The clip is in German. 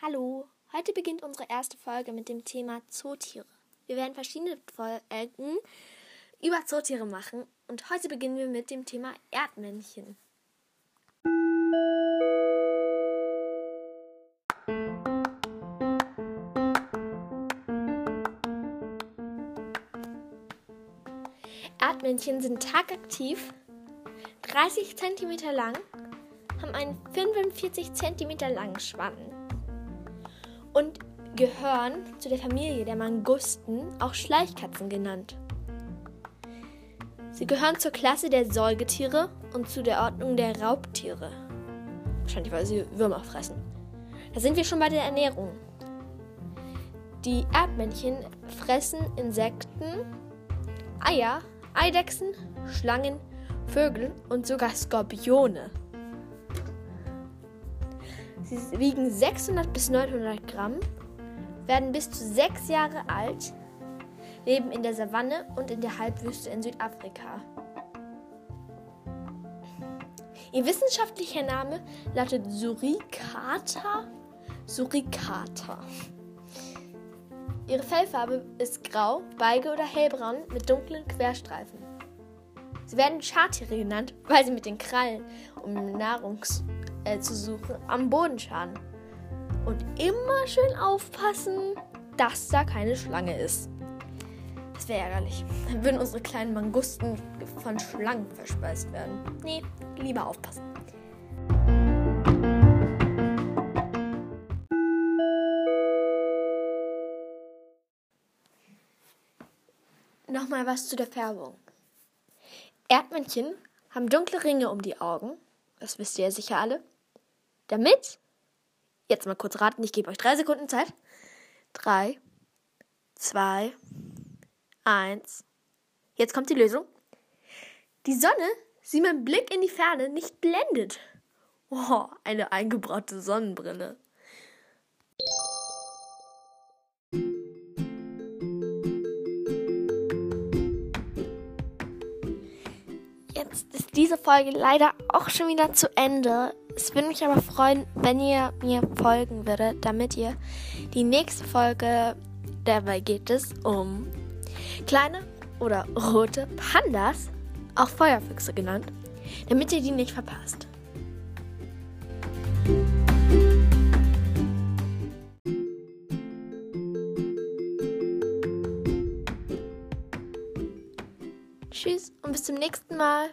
Hallo, heute beginnt unsere erste Folge mit dem Thema Zootiere. Wir werden verschiedene Folgen über Zootiere machen und heute beginnen wir mit dem Thema Erdmännchen. Erdmännchen sind tagaktiv, 30 cm lang, haben einen 45 cm langen Schwanz und gehören zu der Familie der Mangusten, auch Schleichkatzen genannt. Sie gehören zur Klasse der Säugetiere und zu der Ordnung der Raubtiere. Wahrscheinlich, weil sie Würmer fressen. Da sind wir schon bei der Ernährung. Die Erdmännchen fressen Insekten, Eier, Eidechsen, Schlangen, Vögel und sogar Skorpione. Sie wiegen 600 bis 900 Gramm, werden bis zu sechs Jahre alt, leben in der Savanne und in der Halbwüste in Südafrika. Ihr wissenschaftlicher Name lautet Suricata. Suricata. Ihre Fellfarbe ist grau, beige oder hellbraun mit dunklen Querstreifen. Sie werden Schartiere genannt, weil sie mit den Krallen um Nahrungs äh, zu suchen am Boden schauen. Und immer schön aufpassen, dass da keine Schlange ist. Das wäre ärgerlich. Dann würden unsere kleinen Mangusten von Schlangen verspeist werden. Nee, lieber aufpassen. Nochmal was zu der Färbung. Erdmännchen haben dunkle Ringe um die Augen, das wisst ihr ja sicher alle. Damit, jetzt mal kurz raten, ich gebe euch drei Sekunden Zeit. Drei, zwei, eins. Jetzt kommt die Lösung. Die Sonne sie mit Blick in die Ferne nicht blendet. Oh, eine eingebraute Sonnenbrille. Jetzt ist diese Folge leider auch schon wieder zu Ende. Es würde mich aber freuen, wenn ihr mir folgen würdet, damit ihr die nächste Folge, dabei geht es um kleine oder rote Pandas, auch Feuerfüchse genannt, damit ihr die nicht verpasst. Tschüss und bis zum nächsten Mal.